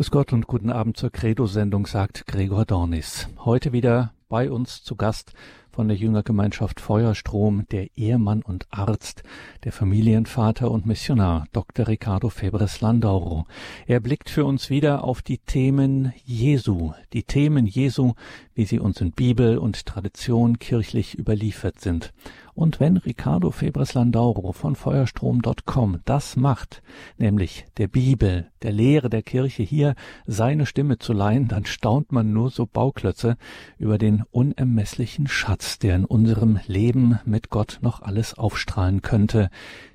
Grüß Gott und guten Abend zur Credo-Sendung, sagt Gregor Dornis. Heute wieder bei uns zu Gast von der Jüngergemeinschaft Feuerstrom, der Ehemann und Arzt, der Familienvater und Missionar Dr. Ricardo Febres Landauro. Er blickt für uns wieder auf die Themen Jesu, die Themen Jesu, wie sie uns in Bibel und Tradition kirchlich überliefert sind. Und wenn Ricardo Febres Landauro von Feuerstrom.com das macht, nämlich der Bibel, der Lehre der Kirche hier seine Stimme zu leihen, dann staunt man nur so Bauklötze über den unermesslichen Schatz, der in unserem Leben mit Gott noch alles aufstrahlen könnte,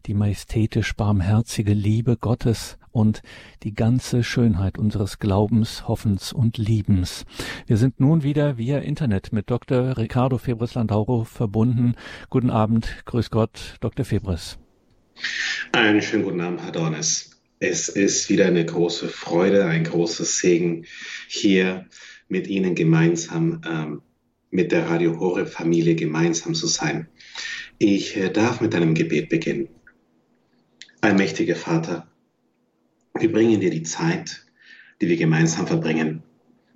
die majestätisch barmherzige Liebe Gottes und die ganze Schönheit unseres Glaubens, Hoffens und Liebens. Wir sind nun wieder via Internet mit Dr. Ricardo Febres Landauro verbunden. Guten Abend, grüß Gott, Dr. Febres. Einen schönen guten Abend, Herr Dornes. Es ist wieder eine große Freude, ein großes Segen, hier mit Ihnen gemeinsam, ähm, mit der Radio Horeb Familie gemeinsam zu sein. Ich äh, darf mit einem Gebet beginnen. Allmächtiger Vater, wir bringen dir die Zeit, die wir gemeinsam verbringen.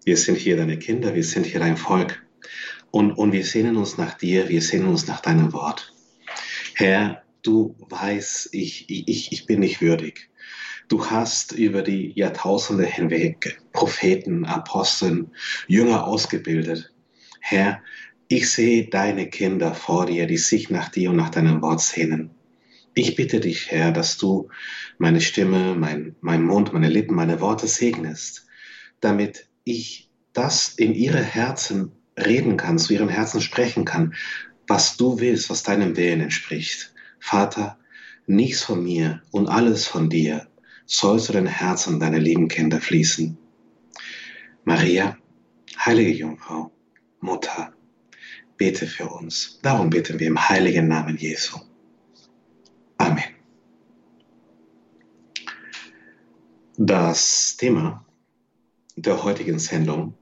Wir sind hier deine Kinder, wir sind hier dein Volk. Und, und wir sehnen uns nach dir, wir sehnen uns nach deinem Wort. Herr, du weißt, ich, ich, ich bin nicht würdig. Du hast über die Jahrtausende hinweg Propheten, Aposteln, Jünger ausgebildet. Herr, ich sehe deine Kinder vor dir, die sich nach dir und nach deinem Wort sehnen. Ich bitte dich, Herr, dass du meine Stimme, mein, mein Mund, meine Lippen, meine Worte segnest, damit ich das in ihre Herzen reden kann, zu ihren Herzen sprechen kann, was du willst, was deinem Willen entspricht. Vater, nichts von mir und alles von dir soll zu den Herzen deiner lieben Kinder fließen. Maria, heilige Jungfrau, Mutter, bete für uns. Darum beten wir im heiligen Namen Jesu. Amen. Das Thema der heutigen Sendung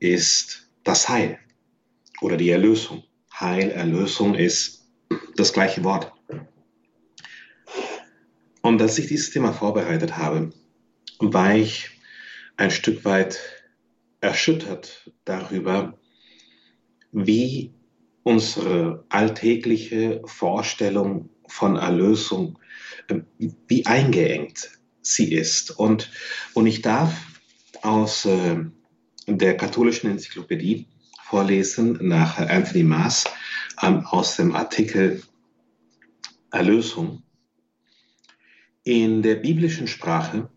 ist das Heil oder die Erlösung. Heil, Erlösung ist das gleiche Wort. Und als ich dieses Thema vorbereitet habe, war ich ein Stück weit erschüttert darüber, wie unsere alltägliche Vorstellung von Erlösung, äh, wie eingeengt sie ist. Und, und ich darf aus äh, der katholischen Enzyklopädie vorlesen nach Anthony Maas ähm, aus dem Artikel Erlösung. In der biblischen Sprache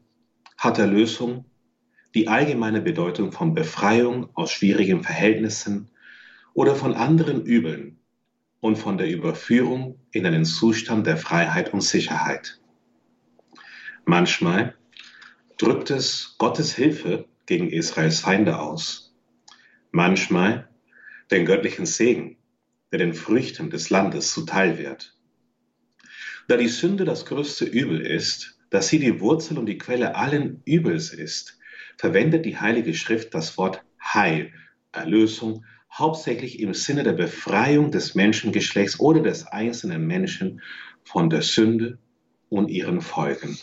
hat Erlösung die allgemeine Bedeutung von Befreiung aus schwierigen Verhältnissen oder von anderen Übeln und von der Überführung in einen Zustand der Freiheit und Sicherheit. Manchmal drückt es Gottes Hilfe gegen Israels Feinde aus. Manchmal den göttlichen Segen, der den Früchten des Landes zuteil wird. Da die Sünde das größte Übel ist, dass sie die Wurzel und die Quelle allen Übels ist, verwendet die Heilige Schrift das Wort Heil, Erlösung hauptsächlich im Sinne der Befreiung des Menschengeschlechts oder des einzelnen Menschen von der Sünde und ihren Folgen.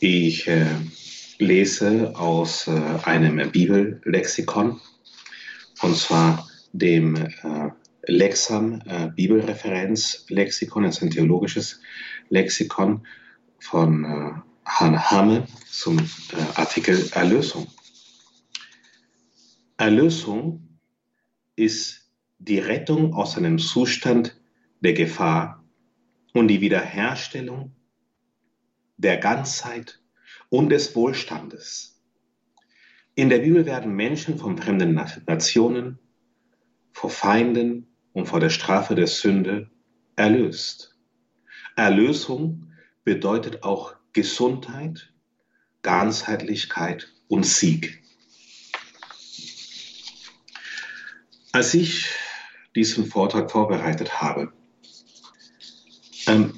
Ich äh, lese aus äh, einem Bibellexikon, und zwar dem äh, Lexam äh, Bibelreferenzlexikon, das ist ein theologisches Lexikon von äh, Han Hamme zum äh, Artikel Erlösung. Erlösung ist die Rettung aus einem Zustand der Gefahr und die Wiederherstellung der Ganzheit und des Wohlstandes. In der Bibel werden Menschen von fremden Nationen, vor Feinden und vor der Strafe der Sünde erlöst. Erlösung bedeutet auch Gesundheit, Ganzheitlichkeit und Sieg. Als ich diesen Vortrag vorbereitet habe, ähm,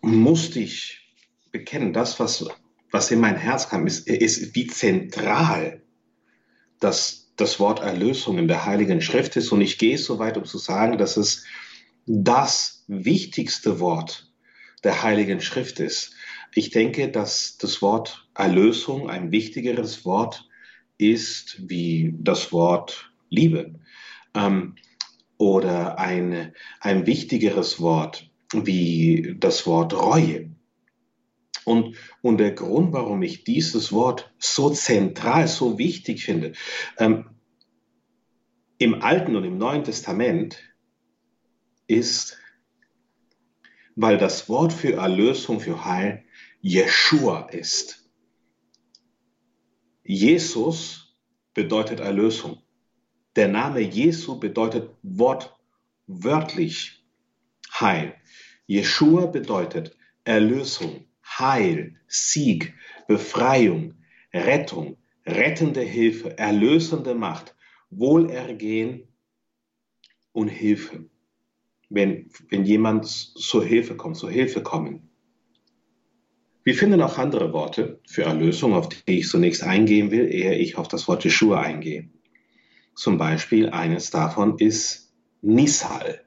musste ich bekennen, das, was, was in mein Herz kam, ist, ist wie zentral das, das Wort Erlösung in der Heiligen Schrift ist. Und ich gehe so weit, um zu sagen, dass es das wichtigste Wort der Heiligen Schrift ist. Ich denke, dass das Wort Erlösung ein wichtigeres Wort ist wie das Wort Liebe. Ähm, oder ein, ein wichtigeres Wort wie das Wort Reue. Und, und der Grund, warum ich dieses Wort so zentral, so wichtig finde, ähm, im Alten und im Neuen Testament ist, weil das Wort für Erlösung, für Heil Jeshua ist. Jesus bedeutet Erlösung. Der Name Jesu bedeutet wortwörtlich Heil. Jeshua bedeutet Erlösung, Heil, Sieg, Befreiung, Rettung, rettende Hilfe, erlösende Macht, Wohlergehen und Hilfe. Wenn, wenn jemand zur Hilfe kommt, zur Hilfe kommen. Wir finden auch andere Worte für Erlösung, auf die ich zunächst eingehen will, ehe ich auf das Wort Yeshua eingehe. Zum Beispiel eines davon ist Nisal.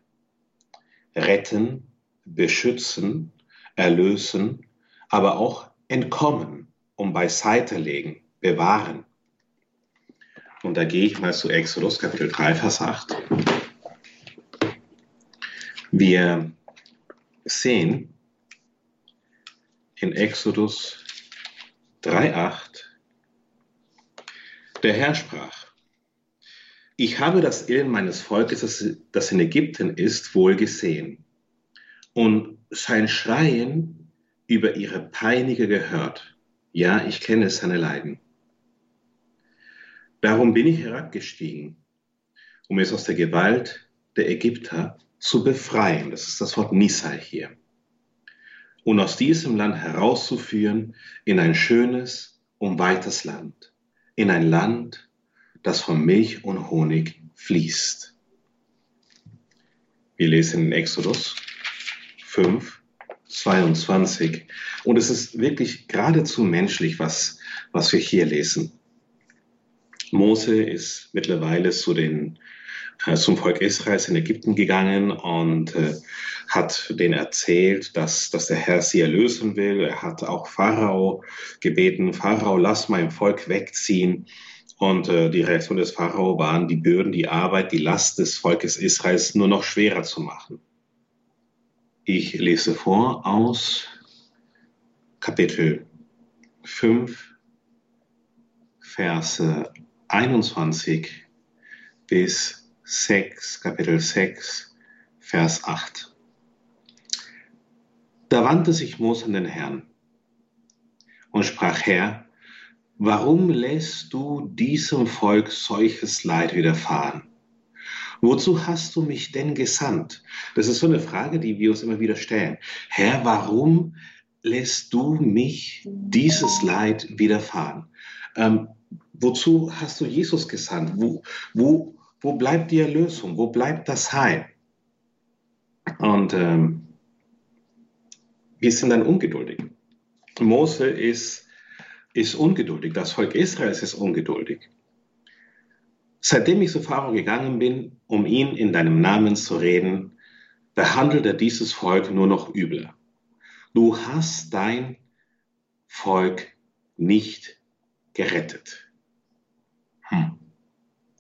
Retten, beschützen, erlösen, aber auch entkommen, um beiseite legen, bewahren. Und da gehe ich mal zu Exodus Kapitel 3, Vers 8. Wir sehen in Exodus 3, 8, der Herr sprach, ich habe das Elend meines Volkes, das in Ägypten ist, wohl gesehen und sein Schreien über ihre Peiniger gehört. Ja, ich kenne seine Leiden. Darum bin ich herabgestiegen, um es aus der Gewalt der Ägypter zu befreien. Das ist das Wort Nisai hier. Und aus diesem Land herauszuführen in ein schönes und weites Land. In ein Land, das von Milch und Honig fließt. Wir lesen in Exodus 5, 22. Und es ist wirklich geradezu menschlich, was, was wir hier lesen. Mose ist mittlerweile zu den, äh, zum Volk Israels in Ägypten gegangen und äh, hat denen erzählt, dass, dass der Herr sie erlösen will. Er hat auch Pharao gebeten, Pharao, lass mein Volk wegziehen. Und äh, die Reaktion des Pharao waren, die Bürden, die Arbeit, die Last des Volkes Israels nur noch schwerer zu machen. Ich lese vor aus Kapitel 5, Verse 21 bis 6, Kapitel 6, Vers 8. Da wandte sich Mose an den Herrn und sprach, Herr, warum lässt du diesem Volk solches Leid widerfahren? Wozu hast du mich denn gesandt? Das ist so eine Frage, die wir uns immer wieder stellen. Herr, warum lässt du mich dieses Leid widerfahren? Ähm, Wozu hast du Jesus gesandt? Wo, wo, wo bleibt die Erlösung? Wo bleibt das Heil? Und ähm, wir sind dann ungeduldig. Mose ist, ist ungeduldig, das Volk Israels ist ungeduldig. Seitdem ich zu Pharao gegangen bin, um ihn in deinem Namen zu reden, behandelt er dieses Volk nur noch übler. Du hast dein Volk nicht gerettet. Hm.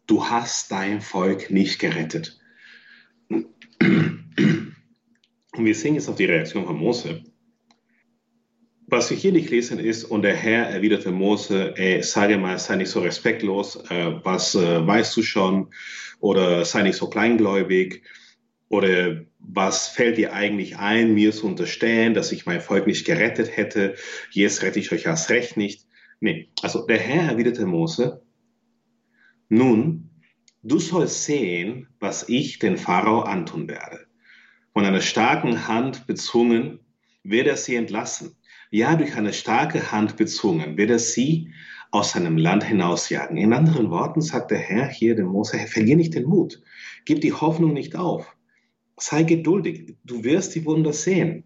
Du hast dein Volk nicht gerettet. Und wir sehen jetzt auf die Reaktion von Mose. Was wir hier nicht lesen ist, und der Herr erwiderte Mose, ey, sage mal, sei nicht so respektlos, äh, was äh, weißt du schon, oder sei nicht so kleingläubig, oder was fällt dir eigentlich ein, mir zu unterstellen, dass ich mein Volk nicht gerettet hätte, jetzt rette ich euch erst recht nicht. Nee, also der Herr erwiderte Mose, nun, du sollst sehen, was ich den Pharao antun werde. Von einer starken Hand bezwungen wird er sie entlassen. Ja, durch eine starke Hand bezwungen wird er sie aus seinem Land hinausjagen. In anderen Worten sagt der Herr hier dem Mose, verlier nicht den Mut, gib die Hoffnung nicht auf, sei geduldig, du wirst die Wunder sehen.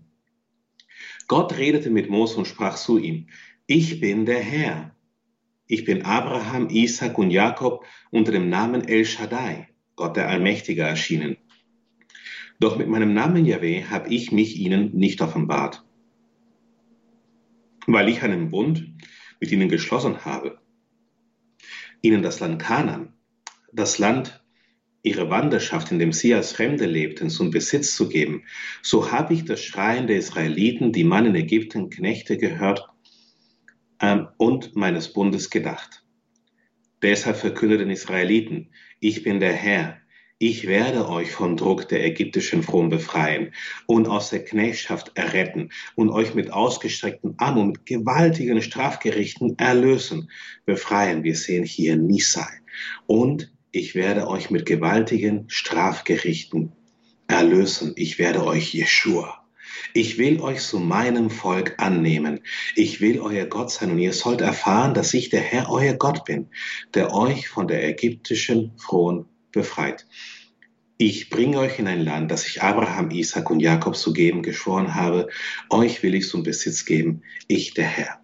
Gott redete mit Mose und sprach zu ihm, ich bin der Herr, ich bin Abraham, Isaac und Jakob unter dem Namen El Shaddai, Gott der Allmächtige, erschienen. Doch mit meinem Namen Yahweh habe ich mich ihnen nicht offenbart. Weil ich einen Bund mit ihnen geschlossen habe, ihnen das Land Kanan, das Land ihre Wanderschaft, in dem sie als Fremde lebten, zum Besitz zu geben, so habe ich das Schreien der Israeliten, die man in Ägypten Knechte gehört, ähm, und meines Bundes gedacht. Deshalb verkündet den Israeliten, ich bin der Herr, ich werde euch vom Druck der ägyptischen Frauen befreien und aus der Knechtschaft erretten und euch mit ausgestreckten Armen und mit gewaltigen Strafgerichten erlösen. Befreien, wir sehen hier Nisai. Und ich werde euch mit gewaltigen Strafgerichten erlösen. Ich werde euch Jeshua. Ich will euch zu meinem Volk annehmen. Ich will euer Gott sein und ihr sollt erfahren, dass ich der Herr euer Gott bin, der euch von der ägyptischen Frohen befreit. Ich bringe euch in ein Land, das ich Abraham, Isaac und Jakob zu geben geschworen habe. Euch will ich zum Besitz geben, ich der Herr.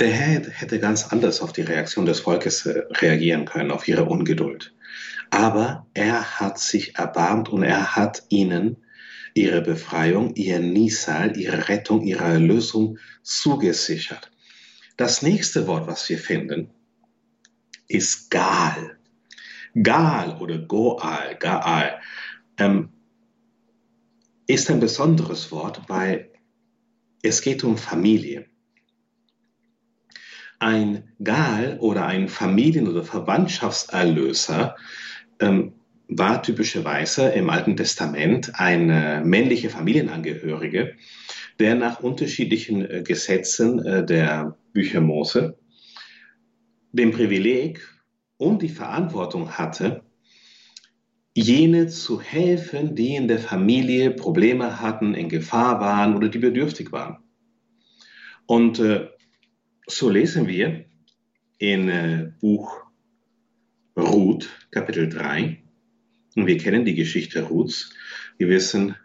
Der Herr hätte ganz anders auf die Reaktion des Volkes äh, reagieren können, auf ihre Ungeduld. Aber er hat sich erbarmt und er hat ihnen ihre Befreiung, ihr Nisal, ihre Rettung, ihre Erlösung zugesichert. Das nächste Wort, was wir finden, ist Gal. Gal oder Goal, Gaal, ähm, ist ein besonderes Wort, weil es geht um Familie. Ein Gal oder ein Familien- oder Verwandtschaftserlöser ähm, war typischerweise im Alten Testament ein männliche Familienangehörige, der nach unterschiedlichen äh, Gesetzen äh, der Bücher Mose den Privileg und die Verantwortung hatte, jene zu helfen, die in der Familie Probleme hatten, in Gefahr waren oder die bedürftig waren. Und äh, so lesen wir in äh, Buch Ruth, Kapitel 3. Und wir kennen die Geschichte Ruths. Wir wissen,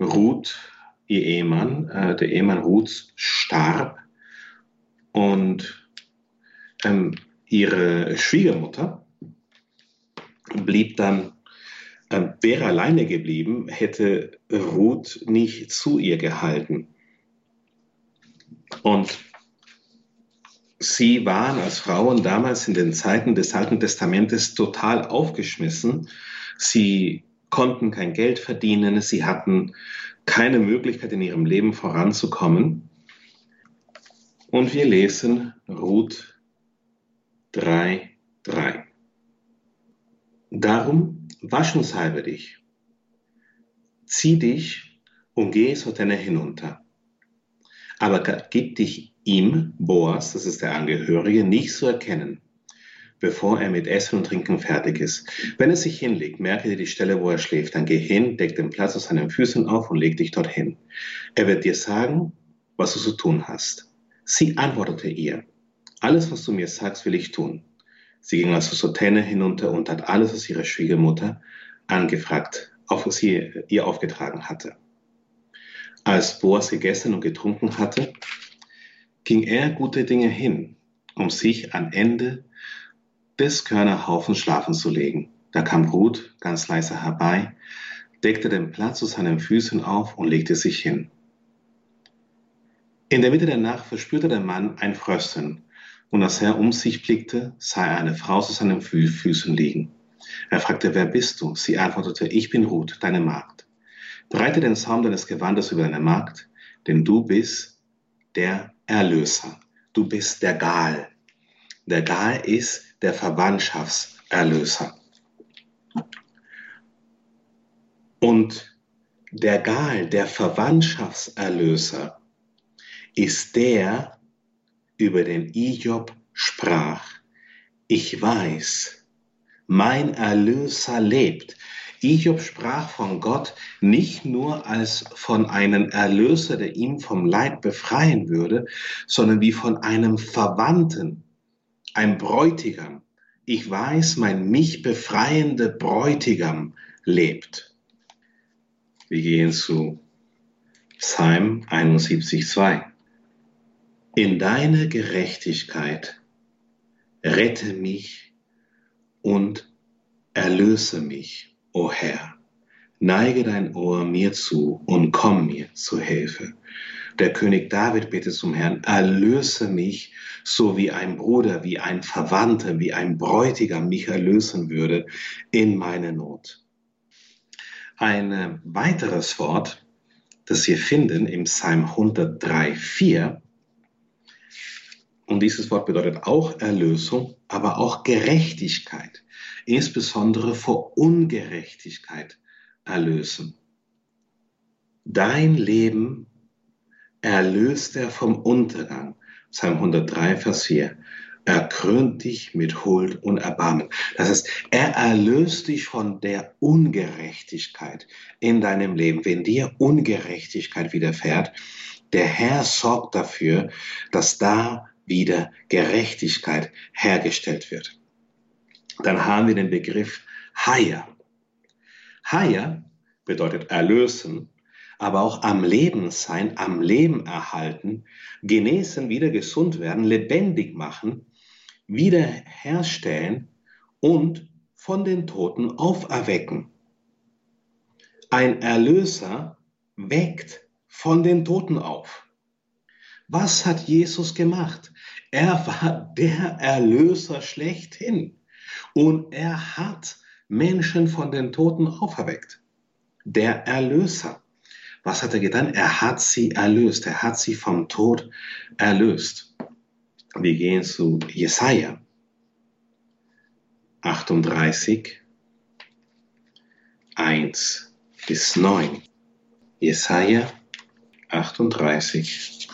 Ruth, ihr Ehemann, äh, der Ehemann Ruths starb und ähm, ihre Schwiegermutter blieb dann, äh, wäre alleine geblieben, hätte Ruth nicht zu ihr gehalten. Und sie waren als Frauen damals in den Zeiten des Alten Testamentes total aufgeschmissen. Sie konnten kein Geld verdienen, sie hatten keine Möglichkeit in ihrem Leben voranzukommen. Und wir lesen Ruth 3, 3. Darum wasch uns halbe dich, zieh dich und geh zur Tenne hinunter. Aber gib dich ihm, Boas, das ist der Angehörige, nicht zu erkennen, bevor er mit Essen und Trinken fertig ist. Wenn er sich hinlegt, merke dir die Stelle, wo er schläft, dann geh hin, deck den Platz aus seinen Füßen auf und leg dich dorthin. Er wird dir sagen, was du zu tun hast. Sie antwortete ihr, alles, was du mir sagst, will ich tun. Sie ging also zur Tenne hinunter und hat alles, was ihre Schwiegermutter angefragt, auf was sie ihr aufgetragen hatte. Als Boas gegessen und getrunken hatte, ging er gute Dinge hin, um sich am Ende des Körnerhaufens schlafen zu legen. Da kam Ruth ganz leise herbei, deckte den Platz zu seinen Füßen auf und legte sich hin. In der Mitte der Nacht verspürte der Mann ein Frösteln und als er um sich blickte, sah er eine Frau zu seinen Fü Füßen liegen. Er fragte, wer bist du? Sie antwortete, ich bin Ruth, deine Magd. Breite den Saum deines Gewandes über deine Magd, denn du bist der Erlöser. Du bist der Gal. Der Gal ist der Verwandtschaftserlöser. Und der Gal, der Verwandtschaftserlöser, ist der, über den Iob sprach, ich weiß, mein Erlöser lebt. Iob sprach von Gott nicht nur als von einem Erlöser, der ihn vom Leid befreien würde, sondern wie von einem Verwandten, ein Bräutigam. Ich weiß, mein mich befreiende Bräutigam lebt. Wir gehen zu Psalm 71, 2 in deine Gerechtigkeit rette mich und erlöse mich, o oh Herr. Neige dein Ohr mir zu und komm mir zu Hilfe. Der König David bittet zum Herrn, erlöse mich, so wie ein Bruder, wie ein Verwandter, wie ein Bräutigam mich erlösen würde in meine Not. Ein weiteres Wort, das wir finden im Psalm 103, 4, und dieses Wort bedeutet auch Erlösung, aber auch Gerechtigkeit, insbesondere vor Ungerechtigkeit erlösen. Dein Leben erlöst er vom Untergang. Psalm 103, Vers 4. Er krönt dich mit Huld und Erbarmen. Das heißt, er erlöst dich von der Ungerechtigkeit in deinem Leben. Wenn dir Ungerechtigkeit widerfährt, der Herr sorgt dafür, dass da wieder Gerechtigkeit hergestellt wird. Dann haben wir den Begriff Haya. Haya bedeutet erlösen, aber auch am Leben sein, am Leben erhalten, genesen, wieder gesund werden, lebendig machen, wiederherstellen und von den Toten auferwecken. Ein Erlöser weckt von den Toten auf. Was hat Jesus gemacht? Er war der Erlöser schlechthin und er hat Menschen von den Toten auferweckt. Der Erlöser. Was hat er getan? Er hat sie erlöst. Er hat sie vom Tod erlöst. Wir gehen zu Jesaja 38, 1 bis 9. Jesaja 38,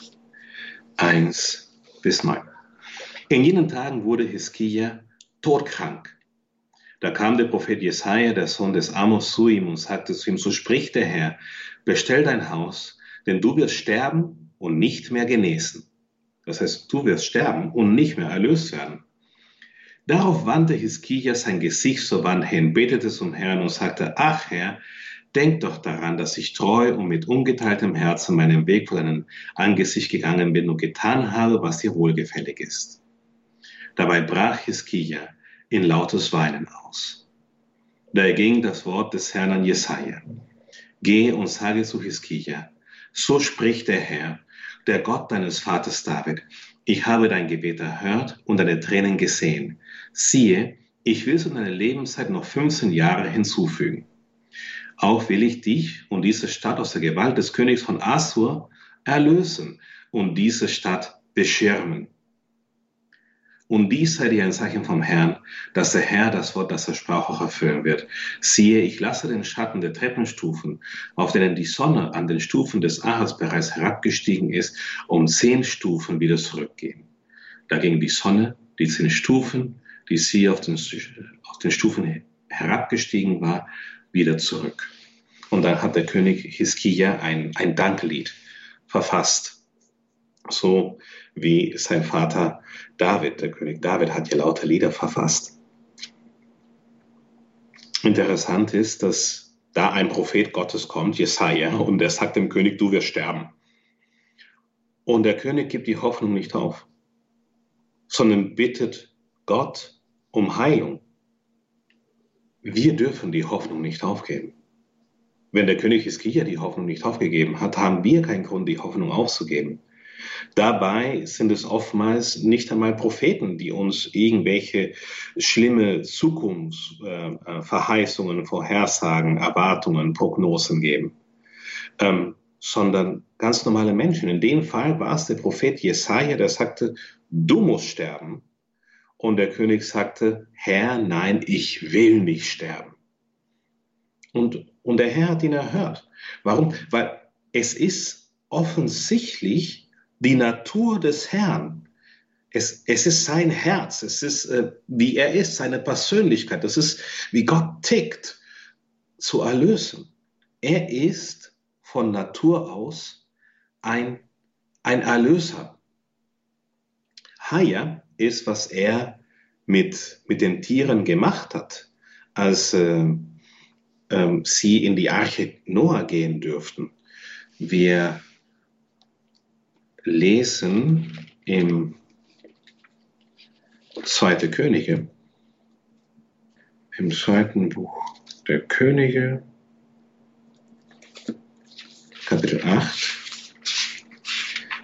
1 bis 9. In jenen Tagen wurde Hiskia todkrank. Da kam der Prophet Jesaja, der Sohn des Amos, zu ihm und sagte zu ihm, so spricht der Herr, bestell dein Haus, denn du wirst sterben und nicht mehr genesen. Das heißt, du wirst sterben und nicht mehr erlöst werden. Darauf wandte Hiskia sein Gesicht zur Wand hin, betete zum Herrn und sagte, ach Herr, denk doch daran, dass ich treu und mit ungeteiltem Herzen meinen Weg vor deinem Angesicht gegangen bin und getan habe, was dir wohlgefällig ist. Dabei brach Hiskia in lautes Weinen aus. Da erging das Wort des Herrn an Jesaja. Gehe und sage zu Hiskia, so spricht der Herr, der Gott deines Vaters David, ich habe dein Gebet erhört und deine Tränen gesehen. Siehe, ich will zu deiner Lebenszeit noch 15 Jahre hinzufügen. Auch will ich dich und diese Stadt aus der Gewalt des Königs von Assur erlösen und diese Stadt beschirmen. Und dies sei dir ein Zeichen vom Herrn, dass der Herr das Wort, das er sprach, auch erfüllen wird. Siehe, ich lasse den Schatten der Treppenstufen, auf denen die Sonne an den Stufen des Ahas bereits herabgestiegen ist, um zehn Stufen wieder zurückgehen. Da ging die Sonne, die zehn Stufen, die sie auf den, auf den Stufen herabgestiegen war, wieder zurück. Und dann hat der König Hiskia ein, ein Danklied verfasst so wie sein Vater David, der König David, hat ja lauter Lieder verfasst. Interessant ist, dass da ein Prophet Gottes kommt, Jesaja, und der sagt dem König, du wirst sterben. Und der König gibt die Hoffnung nicht auf, sondern bittet Gott um Heilung. Wir dürfen die Hoffnung nicht aufgeben. Wenn der König Hiskia die Hoffnung nicht aufgegeben hat, haben wir keinen Grund, die Hoffnung aufzugeben. Dabei sind es oftmals nicht einmal Propheten, die uns irgendwelche schlimme Zukunftsverheißungen, Vorhersagen, Erwartungen, Prognosen geben, ähm, sondern ganz normale Menschen. In dem Fall war es der Prophet Jesaja, der sagte, du musst sterben. Und der König sagte, Herr, nein, ich will nicht sterben. Und, und der Herr hat ihn erhört. Warum? Weil es ist offensichtlich, die Natur des Herrn. Es, es ist sein Herz, es ist, äh, wie er ist, seine Persönlichkeit, das ist, wie Gott tickt, zu erlösen. Er ist von Natur aus ein, ein Erlöser. Haya ist, was er mit, mit den Tieren gemacht hat, als äh, äh, sie in die Arche Noah gehen dürften. Wir lesen im Zweite Könige, im zweiten Buch der Könige, Kapitel 8,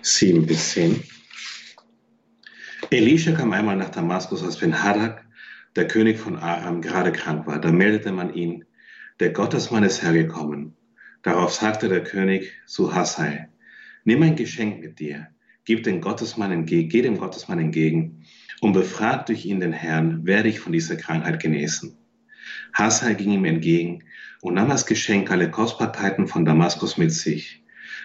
7 bis 10. Elisha kam einmal nach Damaskus, als Ben-Hadad, der König von Aram, gerade krank war. Da meldete man ihn, der Gottesmann ist hergekommen. Darauf sagte der König zu Hassai, nimm ein Geschenk mit dir, gib den Gottesmann entgegen, geh dem Gottesmann entgegen und befrag durch ihn den Herrn, werde ich von dieser Krankheit genesen. Hassai ging ihm entgegen und nahm als Geschenk alle Kostbarkeiten von Damaskus mit sich,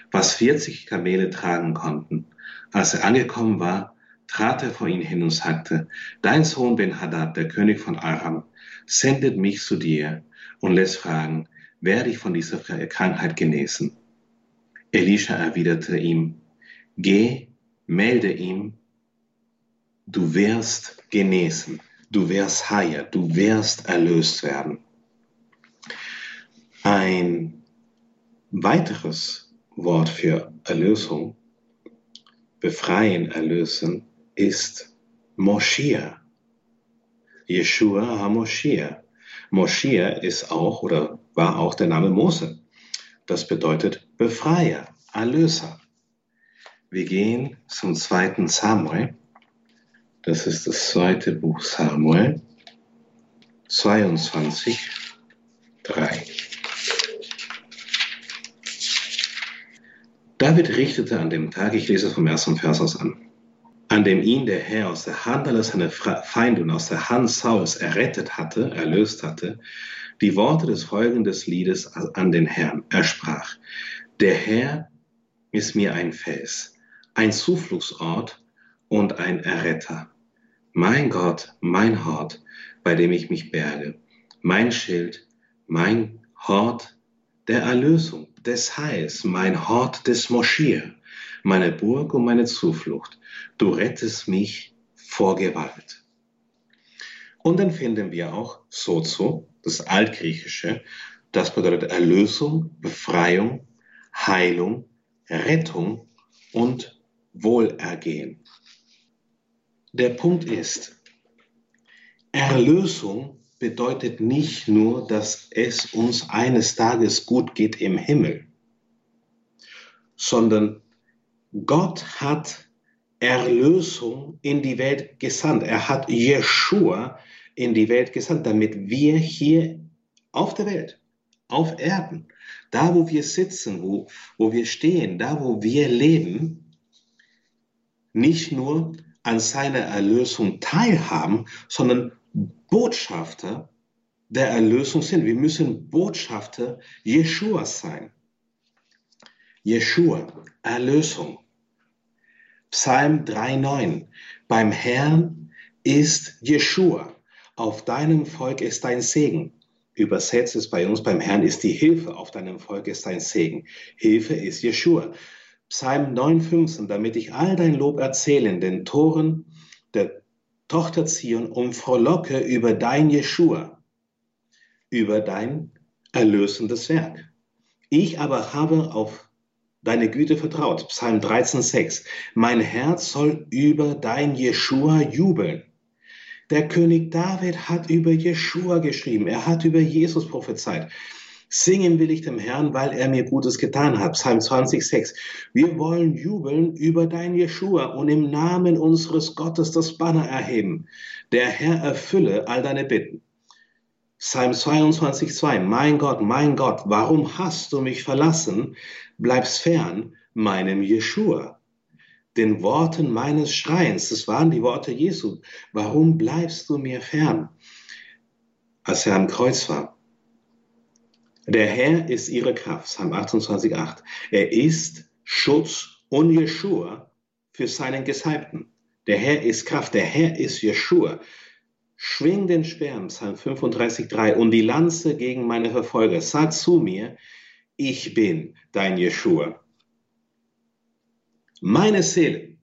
was 40 Kamele tragen konnten. Als er angekommen war, trat er vor ihn hin und sagte, Dein Sohn Ben-Hadad, der König von Aram, sendet mich zu dir und lässt fragen, werde ich von dieser Krankheit genesen? Elisha erwiderte ihm, Geh, melde ihm, du wirst genesen, du wirst heier, du wirst erlöst werden. Ein weiteres Wort für Erlösung, befreien, erlösen, ist Moschia. Yeshua HaMoschia. Moschia ist auch oder war auch der Name Mose. Das bedeutet Befreier, Erlöser. Wir gehen zum zweiten Samuel. Das ist das zweite Buch Samuel 22, 3. David richtete an dem Tag, ich lese vom ersten Vers aus an, an dem ihn der Herr aus der Hand aller seiner Feinde und aus der Hand Sauls errettet hatte, erlöst hatte, die Worte des folgenden Liedes an den Herrn. Er sprach, der Herr ist mir ein Fels, ein Zufluchtsort und ein Erretter. Mein Gott, mein Hort, bei dem ich mich berge, mein Schild, mein Hort der Erlösung, des Heils, mein Hort des Moschir, meine Burg und meine Zuflucht. Du rettest mich vor Gewalt. Und dann finden wir auch Sozo, das Altgriechische, das bedeutet Erlösung, Befreiung, Heilung, Rettung und Wohlergehen. Der Punkt ist, Erlösung bedeutet nicht nur, dass es uns eines Tages gut geht im Himmel, sondern Gott hat Erlösung in die Welt gesandt. Er hat Jeshua in die Welt gesandt, damit wir hier auf der Welt, auf Erden, da wo wir sitzen, wo, wo wir stehen, da wo wir leben, nicht nur an seiner Erlösung teilhaben, sondern Botschafter der Erlösung sind. Wir müssen Botschafter Jeshua sein. Jeshua, Erlösung. Psalm 3,9. Beim Herrn ist Jeshua. Auf deinem Volk ist dein Segen. Übersetzt ist bei uns, beim Herrn ist die Hilfe. Auf deinem Volk ist dein Segen. Hilfe ist Jeshua. Psalm 9,15. Damit ich all dein Lob erzähle in den Toren der Tochter Zion und frohlocke über dein Jeshua, über dein erlösendes Werk. Ich aber habe auf deine Güte vertraut. Psalm 13,6. Mein Herz soll über dein Jeshua jubeln. Der König David hat über Jeshua geschrieben. Er hat über Jesus prophezeit. Singen will ich dem Herrn, weil er mir Gutes getan hat. Psalm 20,6. Wir wollen jubeln über dein Jeshua und im Namen unseres Gottes das Banner erheben. Der Herr erfülle all deine Bitten. Psalm 22,2. Mein Gott, mein Gott, warum hast du mich verlassen? Bleibst fern meinem Jeshua. Den Worten meines Schreins, das waren die Worte Jesu. Warum bleibst du mir fern? Als er am Kreuz war. Der Herr ist ihre Kraft, Psalm 28,8. Er ist Schutz und Jeshua für seinen Gesalbten. Der Herr ist Kraft, der Herr ist Jeshua. Schwing den Speer, Psalm 35,3 und die Lanze gegen meine Verfolger. Sag zu mir, ich bin dein Jeshua. Meine Seele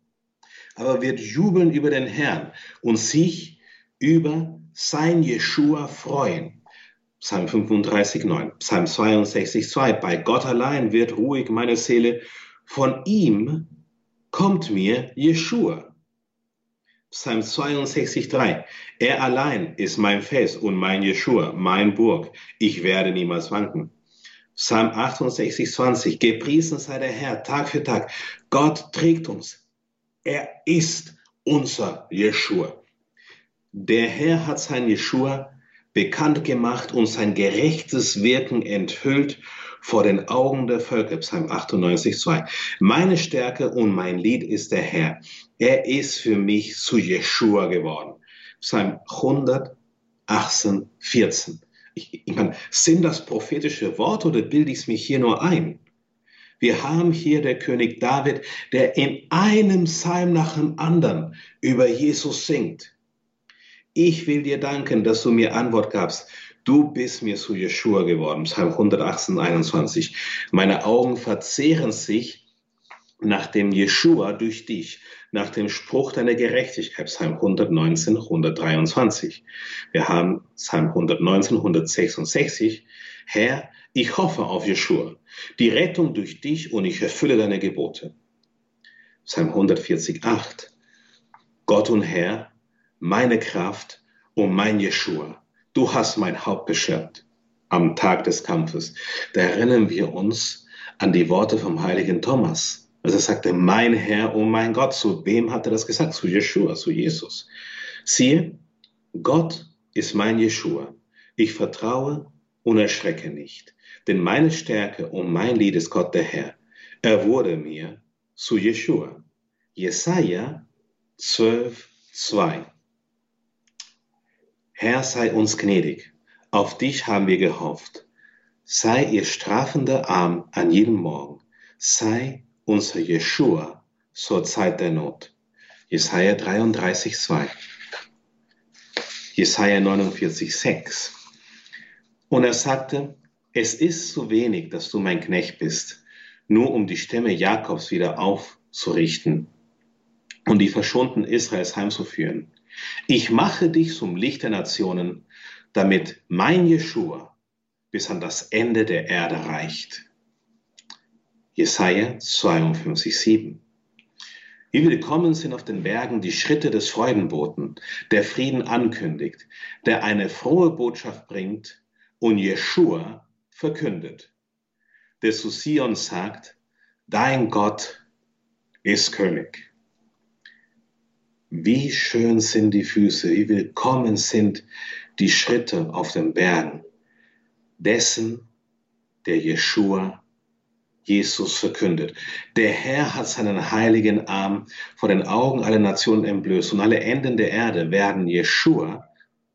aber wird jubeln über den Herrn und sich über sein Jeshua freuen. Psalm 35, 9. Psalm 62, 2. Bei Gott allein wird ruhig meine Seele. Von ihm kommt mir Jeshua. Psalm 62, 3. Er allein ist mein Fels und mein Jeshua, mein Burg. Ich werde niemals wanken. Psalm 68, 20. Gepriesen sei der Herr Tag für Tag. Gott trägt uns. Er ist unser Jeshua. Der Herr hat sein Jeshua bekannt gemacht und sein gerechtes Wirken enthüllt vor den Augen der Völker. Psalm 98, 2. Meine Stärke und mein Lied ist der Herr. Er ist für mich zu Jeshua geworden. Psalm 118, 14. Ich, ich meine, sind das prophetische Worte oder bilde ich es mich hier nur ein? Wir haben hier der König David, der in einem Psalm nach dem anderen über Jesus singt. Ich will dir danken, dass du mir Antwort gabst. Du bist mir zu Jeshua geworden. Psalm 118, 21. Meine Augen verzehren sich nach dem Jeshua durch dich, nach dem Spruch deiner Gerechtigkeit, Psalm 119, 123. Wir haben Psalm 119, 166. Herr, ich hoffe auf Jeshua, die Rettung durch dich und ich erfülle deine Gebote. Psalm 140, 8. Gott und Herr, meine Kraft und mein Jeshua, du hast mein Haupt beschert am Tag des Kampfes. Da erinnern wir uns an die Worte vom heiligen Thomas also er sagte, mein Herr und mein Gott. Zu wem hat er das gesagt? Zu Jeshua, zu Jesus. Siehe, Gott ist mein Jeshua. Ich vertraue und erschrecke nicht. Denn meine Stärke und mein Lied ist Gott der Herr. Er wurde mir zu Jeshua. Jesaja 12, 2. Herr sei uns gnädig. Auf dich haben wir gehofft. Sei ihr strafender Arm an jedem Morgen. Sei unser Jeshua zur Zeit der Not. Jesaja 33, 2. Jesaja 49, 6. Und er sagte, es ist zu wenig, dass du mein Knecht bist, nur um die Stämme Jakobs wieder aufzurichten und die Verschonten Israels heimzuführen. Ich mache dich zum Licht der Nationen, damit mein Jeshua bis an das Ende der Erde reicht. Jesaja 52, 7. Wie willkommen sind auf den Bergen die Schritte des Freudenboten, der Frieden ankündigt, der eine frohe Botschaft bringt und Jeshua verkündet, der zu Sion sagt, dein Gott ist König. Wie schön sind die Füße, wie willkommen sind die Schritte auf den Bergen dessen, der Jeshua Jesus verkündet. Der Herr hat seinen heiligen Arm vor den Augen aller Nationen entblößt und alle Enden der Erde werden Jeshua,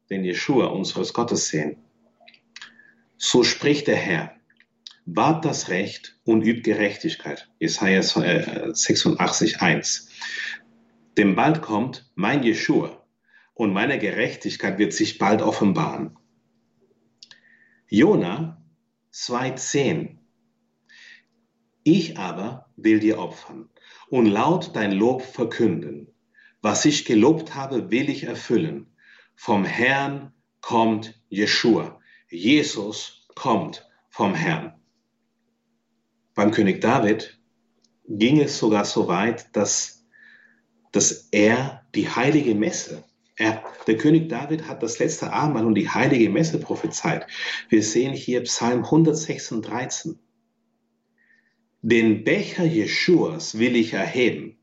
den Jeshua unseres Gottes sehen. So spricht der Herr. Wahrt das Recht und übt Gerechtigkeit. Jesaja 86, 1. Denn bald kommt mein Jeshua und meine Gerechtigkeit wird sich bald offenbaren. Jona 2,10 ich aber will dir opfern und laut dein Lob verkünden. Was ich gelobt habe, will ich erfüllen. Vom Herrn kommt Jeshua. Jesus kommt vom Herrn. Beim König David ging es sogar so weit, dass, dass er die heilige Messe, er, der König David hat das letzte Abendmahl und die heilige Messe prophezeit. Wir sehen hier Psalm 136. Den Becher Jeschuas will ich erheben.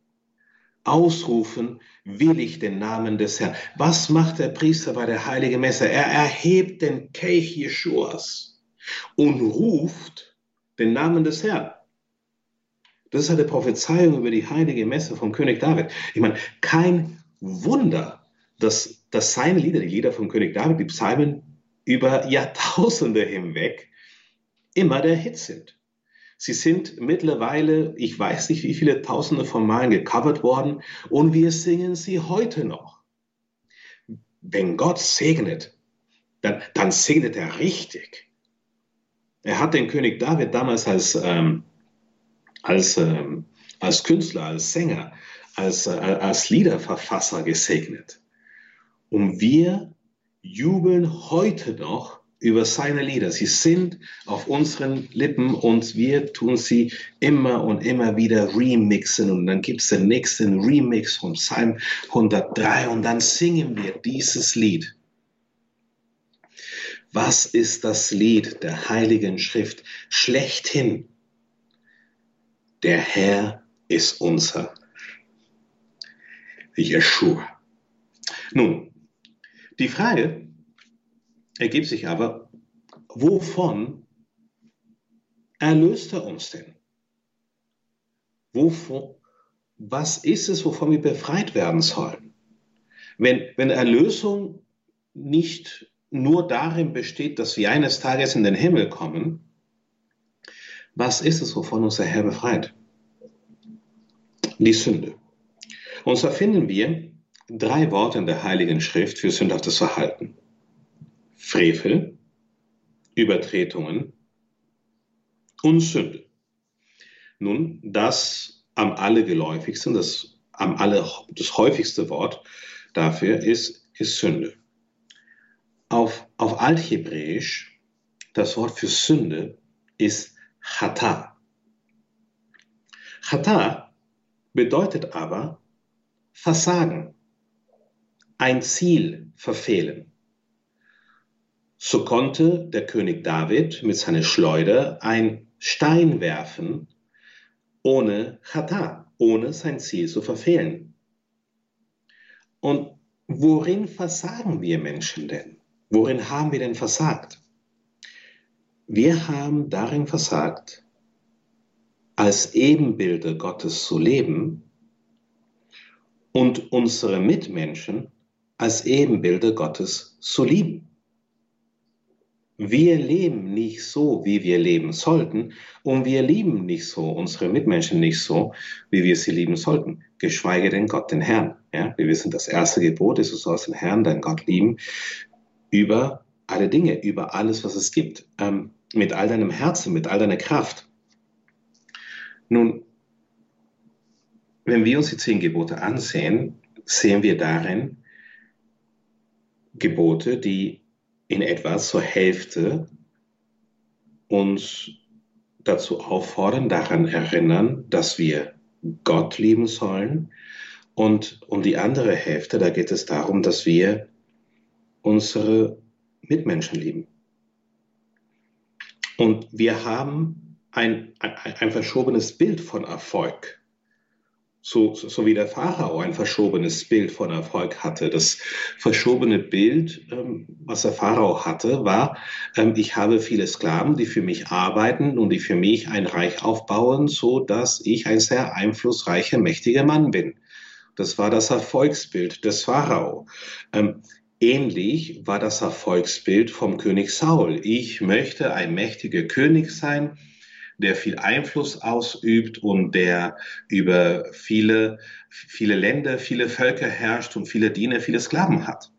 Ausrufen will ich den Namen des Herrn. Was macht der Priester bei der heiligen Messe? Er erhebt den Kelch Jeschuas und ruft den Namen des Herrn. Das ist eine Prophezeiung über die heilige Messe vom König David. Ich meine, kein Wunder, dass, dass seine Lieder, die Lieder vom König David, die Psalmen über Jahrtausende hinweg immer der Hit sind. Sie sind mittlerweile, ich weiß nicht wie viele Tausende von Malen gecovert worden und wir singen sie heute noch. Wenn Gott segnet, dann, dann segnet er richtig. Er hat den König David damals als, ähm, als, ähm, als Künstler, als Sänger, als, äh, als Liederverfasser gesegnet. Und wir jubeln heute noch über seine Lieder. Sie sind auf unseren Lippen und wir tun sie immer und immer wieder remixen. Und dann gibt es den nächsten Remix vom Psalm 103 und dann singen wir dieses Lied. Was ist das Lied der Heiligen Schrift schlechthin? Der Herr ist unser Jeshua. Nun, die Frage ergibt sich aber, wovon erlöst er uns denn? Wovon, was ist es, wovon wir befreit werden sollen? Wenn, wenn Erlösung nicht nur darin besteht, dass wir eines Tages in den Himmel kommen, was ist es, wovon uns der Herr befreit? Die Sünde. Und zwar finden wir drei Worte in der Heiligen Schrift für sündhaftes Verhalten. Frevel, Übertretungen und Sünde. Nun, das am allergeläufigsten, das am aller, das häufigste Wort dafür ist, ist Sünde. Auf, auf Althebräisch, das Wort für Sünde ist Chata. Chata bedeutet aber Versagen, ein Ziel verfehlen. So konnte der König David mit seiner Schleuder ein Stein werfen, ohne Chata, ohne sein Ziel zu verfehlen. Und worin versagen wir Menschen denn? Worin haben wir denn versagt? Wir haben darin versagt, als Ebenbilder Gottes zu leben und unsere Mitmenschen als Ebenbilder Gottes zu lieben. Wir leben nicht so, wie wir leben sollten, und wir lieben nicht so, unsere Mitmenschen nicht so, wie wir sie lieben sollten, geschweige denn Gott, den Herrn. Ja, wir wissen, das erste Gebot ist, du sollst den Herrn, deinen Gott lieben, über alle Dinge, über alles, was es gibt, ähm, mit all deinem Herzen, mit all deiner Kraft. Nun, wenn wir uns die zehn Gebote ansehen, sehen wir darin Gebote, die in etwa zur Hälfte uns dazu auffordern, daran erinnern, dass wir Gott lieben sollen. Und um die andere Hälfte, da geht es darum, dass wir unsere Mitmenschen lieben. Und wir haben ein, ein, ein verschobenes Bild von Erfolg so, so wie der Pharao ein verschobenes Bild von Erfolg hatte. Das verschobene Bild, ähm, was der Pharao hatte, war, ähm, ich habe viele Sklaven, die für mich arbeiten und die für mich ein Reich aufbauen, so dass ich ein sehr einflussreicher, mächtiger Mann bin. Das war das Erfolgsbild des Pharao. Ähm, ähnlich war das Erfolgsbild vom König Saul. Ich möchte ein mächtiger König sein der viel Einfluss ausübt und der über viele, viele Länder, viele Völker herrscht und viele Diener, viele Sklaven hat.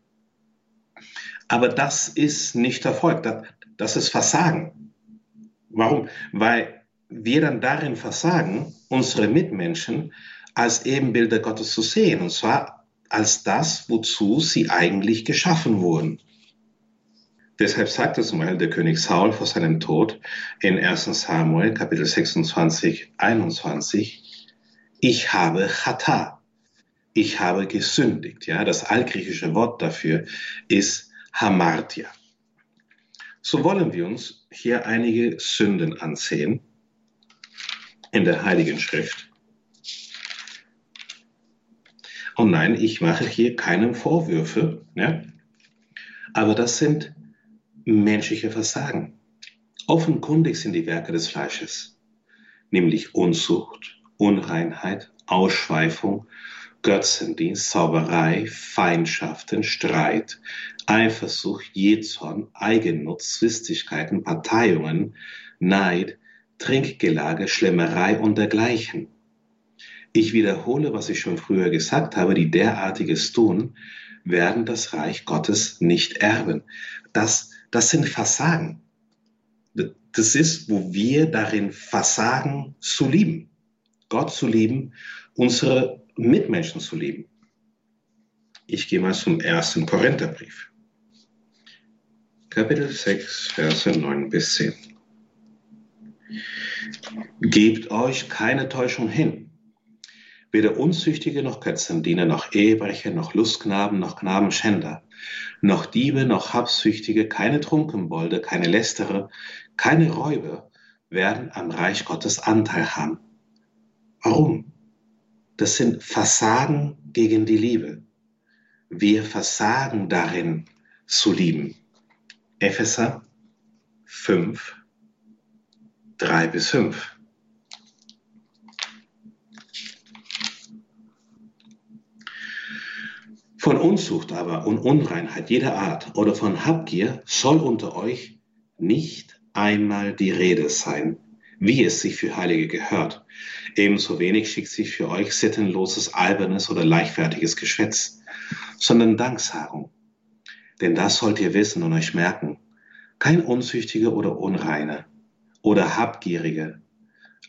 Aber das ist nicht Erfolg, das, das ist Versagen. Warum? Weil wir dann darin versagen, unsere Mitmenschen als Ebenbilder Gottes zu sehen, und zwar als das, wozu sie eigentlich geschaffen wurden. Deshalb sagte zum Beispiel der König Saul vor seinem Tod in 1 Samuel Kapitel 26, 21, ich habe Chata, ich habe gesündigt. Ja, das altgriechische Wort dafür ist Hamartia. So wollen wir uns hier einige Sünden ansehen in der Heiligen Schrift. Und nein, ich mache hier keine Vorwürfe, ja? aber das sind menschliche Versagen. Offenkundig sind die Werke des Fleisches, nämlich Unzucht, Unreinheit, Ausschweifung, Götzendienst, Zauberei, Feindschaften, Streit, Eifersucht, Jezorn, Eigennutz, Zwistigkeiten, Parteiungen, Neid, Trinkgelage, Schlemmerei und dergleichen. Ich wiederhole, was ich schon früher gesagt habe, die derartiges tun, werden das Reich Gottes nicht erben. Das das sind Versagen. Das ist, wo wir darin versagen zu lieben. Gott zu lieben, unsere Mitmenschen zu lieben. Ich gehe mal zum ersten Korintherbrief. Kapitel 6, Verse 9 bis 10. Gebt euch keine Täuschung hin. Weder Unzüchtige noch Götzendiener, noch Ehebrecher, noch Lustknaben, noch Knabenschänder, noch Diebe, noch Habsüchtige, keine Trunkenbolde, keine Lästerer, keine Räuber werden am Reich Gottes Anteil haben. Warum? Das sind Versagen gegen die Liebe. Wir versagen darin zu lieben. Epheser 5, 3 bis 5. Von Unzucht aber und Unreinheit jeder Art oder von Habgier soll unter euch nicht einmal die Rede sein, wie es sich für Heilige gehört. Ebenso wenig schickt sich für euch sittenloses, albernes oder leichtfertiges Geschwätz, sondern Danksagung. Denn das sollt ihr wissen und euch merken. Kein Unzüchtiger oder Unreiner oder Habgieriger,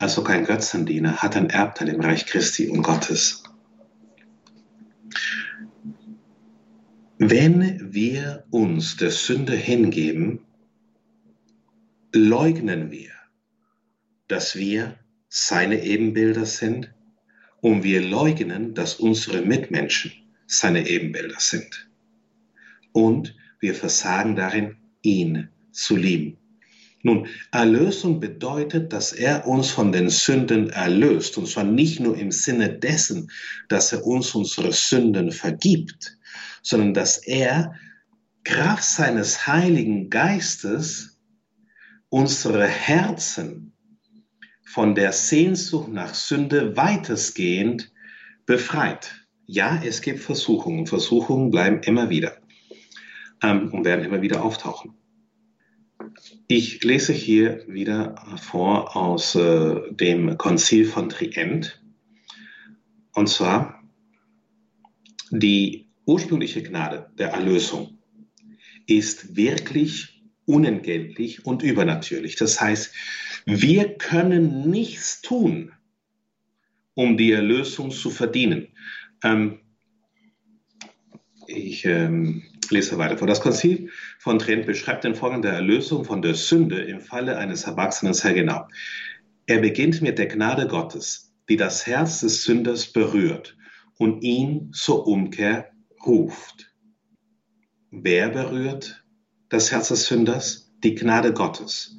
also kein Götzendiener, hat ein Erbteil im Reich Christi und Gottes. Wenn wir uns der Sünde hingeben, leugnen wir, dass wir seine Ebenbilder sind und wir leugnen, dass unsere Mitmenschen seine Ebenbilder sind. Und wir versagen darin, ihn zu lieben. Nun, Erlösung bedeutet, dass er uns von den Sünden erlöst, und zwar nicht nur im Sinne dessen, dass er uns unsere Sünden vergibt, sondern dass er Kraft seines Heiligen Geistes unsere Herzen von der Sehnsucht nach Sünde weitestgehend befreit. Ja, es gibt Versuchungen. Versuchungen bleiben immer wieder ähm, und werden immer wieder auftauchen. Ich lese hier wieder vor aus äh, dem Konzil von Trient. Und zwar die ursprüngliche Gnade der Erlösung ist wirklich unentgeltlich und übernatürlich. Das heißt, wir können nichts tun, um die Erlösung zu verdienen. Ähm, ich ähm, lese weiter vor. Das Konzil von Trent beschreibt den Vorgang der Erlösung von der Sünde im Falle eines Erwachsenen sehr genau. Er beginnt mit der Gnade Gottes, die das Herz des Sünders berührt und ihn zur Umkehr ruft. Wer berührt das Herz des Sünders? Die Gnade Gottes.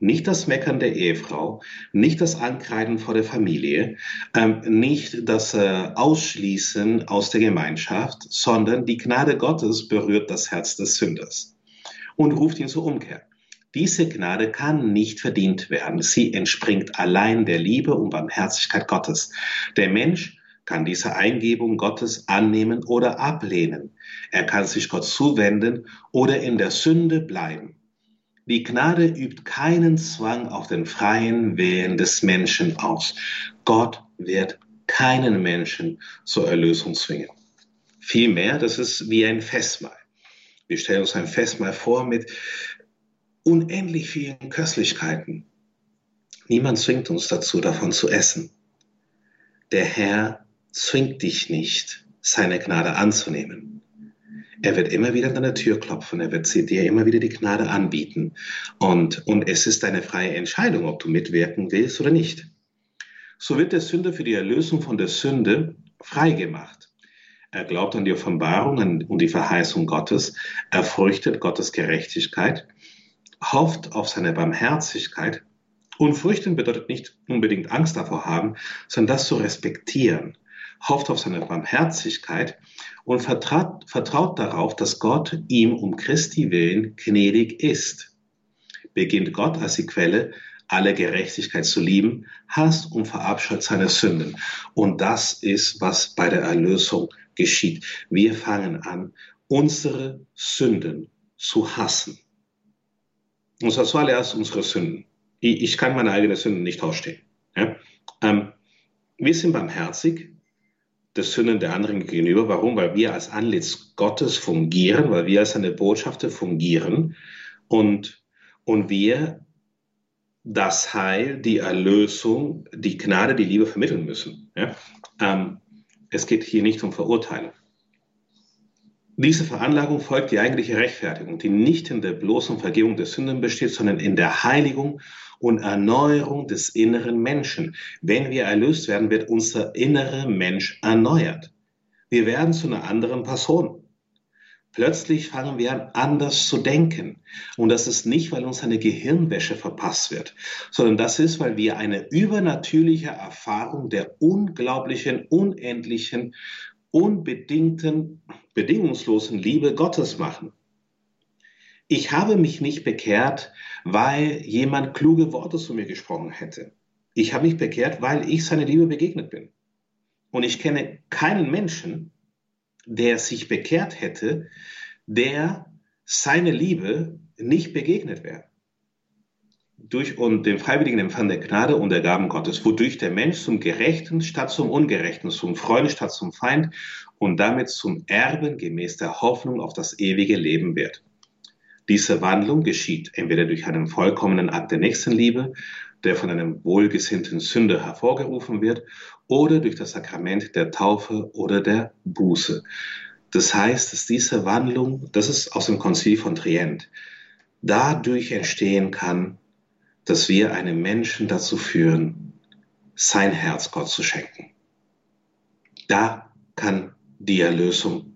Nicht das Meckern der Ehefrau, nicht das Ankreiden vor der Familie, ähm, nicht das äh, Ausschließen aus der Gemeinschaft, sondern die Gnade Gottes berührt das Herz des Sünders und ruft ihn zur Umkehr. Diese Gnade kann nicht verdient werden. Sie entspringt allein der Liebe und Barmherzigkeit Gottes. Der Mensch kann diese Eingebung Gottes annehmen oder ablehnen. Er kann sich Gott zuwenden oder in der Sünde bleiben. Die Gnade übt keinen Zwang auf den freien Willen des Menschen aus. Gott wird keinen Menschen zur Erlösung zwingen. Vielmehr, das ist wie ein Festmahl. Wir stellen uns ein Festmahl vor mit unendlich vielen Köstlichkeiten. Niemand zwingt uns dazu, davon zu essen. Der Herr zwingt dich nicht, seine Gnade anzunehmen. Er wird immer wieder an deine Tür klopfen, er wird dir immer wieder die Gnade anbieten. Und, und es ist deine freie Entscheidung, ob du mitwirken willst oder nicht. So wird der Sünder für die Erlösung von der Sünde freigemacht. Er glaubt an die Offenbarung und die Verheißung Gottes, er fürchtet Gottes Gerechtigkeit, hofft auf seine Barmherzigkeit. Und fürchten bedeutet nicht unbedingt Angst davor haben, sondern das zu respektieren hofft auf seine Barmherzigkeit und vertraut, vertraut darauf, dass Gott ihm um Christi willen gnädig ist. Beginnt Gott als die Quelle alle Gerechtigkeit zu lieben, hasst und verabscheut seine Sünden. Und das ist, was bei der Erlösung geschieht. Wir fangen an, unsere Sünden zu hassen. Und zwar zuallererst unsere Sünden. Ich kann meine eigenen Sünden nicht ausstehen. Ja? Ähm, wir sind barmherzig, des Sünden der anderen gegenüber. Warum? Weil wir als Antlitz Gottes fungieren, weil wir als seine Botschafter fungieren und, und wir das Heil, die Erlösung, die Gnade, die Liebe vermitteln müssen. Ja? Ähm, es geht hier nicht um Verurteilung. Diese Veranlagung folgt die eigentliche Rechtfertigung, die nicht in der bloßen Vergebung der Sünden besteht, sondern in der Heiligung und Erneuerung des inneren Menschen. Wenn wir erlöst werden, wird unser innerer Mensch erneuert. Wir werden zu einer anderen Person. Plötzlich fangen wir an, anders zu denken. Und das ist nicht, weil uns eine Gehirnwäsche verpasst wird, sondern das ist, weil wir eine übernatürliche Erfahrung der unglaublichen, unendlichen, unbedingten, bedingungslosen Liebe Gottes machen. Ich habe mich nicht bekehrt, weil jemand kluge Worte zu mir gesprochen hätte. Ich habe mich bekehrt, weil ich seine Liebe begegnet bin. Und ich kenne keinen Menschen, der sich bekehrt hätte, der seine Liebe nicht begegnet wäre. Durch und den freiwilligen Empfang der Gnade und der Gaben Gottes, wodurch der Mensch zum Gerechten statt zum Ungerechten, zum Freund statt zum Feind und damit zum Erben gemäß der Hoffnung auf das ewige Leben wird. Diese Wandlung geschieht entweder durch einen vollkommenen Akt der Nächstenliebe, der von einem wohlgesinnten Sünder hervorgerufen wird, oder durch das Sakrament der Taufe oder der Buße. Das heißt, dass diese Wandlung, das ist aus dem Konzil von Trient, dadurch entstehen kann, dass wir einen Menschen dazu führen, sein Herz Gott zu schenken. Da kann die Erlösung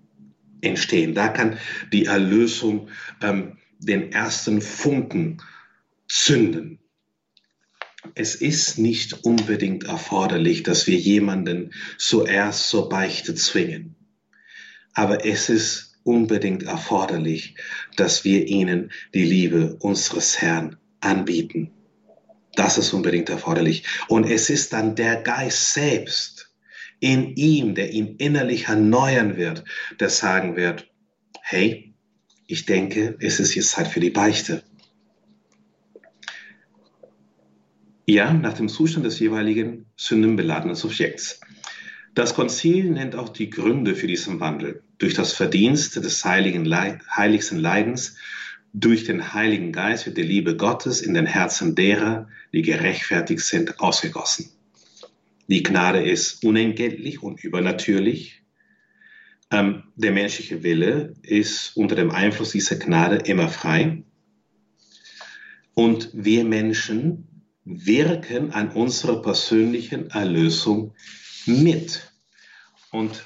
entstehen. Da kann die Erlösung ähm, den ersten Funken zünden es ist nicht unbedingt erforderlich, dass wir jemanden zuerst zur Beichte zwingen. Aber es ist unbedingt erforderlich, dass wir ihnen die Liebe unseres Herrn anbieten. Das ist unbedingt erforderlich. Und es ist dann der Geist selbst in ihm, der ihn innerlich erneuern wird, der sagen wird, hey, ich denke, es ist jetzt Zeit für die Beichte. Ja, nach dem Zustand des jeweiligen sündenbeladenen Subjekts. Das Konzil nennt auch die Gründe für diesen Wandel. Durch das Verdienst des heiligen Leid, heiligsten Leidens, durch den Heiligen Geist wird die Liebe Gottes in den Herzen derer, die gerechtfertigt sind, ausgegossen. Die Gnade ist unentgeltlich und übernatürlich. Ähm, der menschliche Wille ist unter dem Einfluss dieser Gnade immer frei. Und wir Menschen wirken an unserer persönlichen Erlösung mit. Und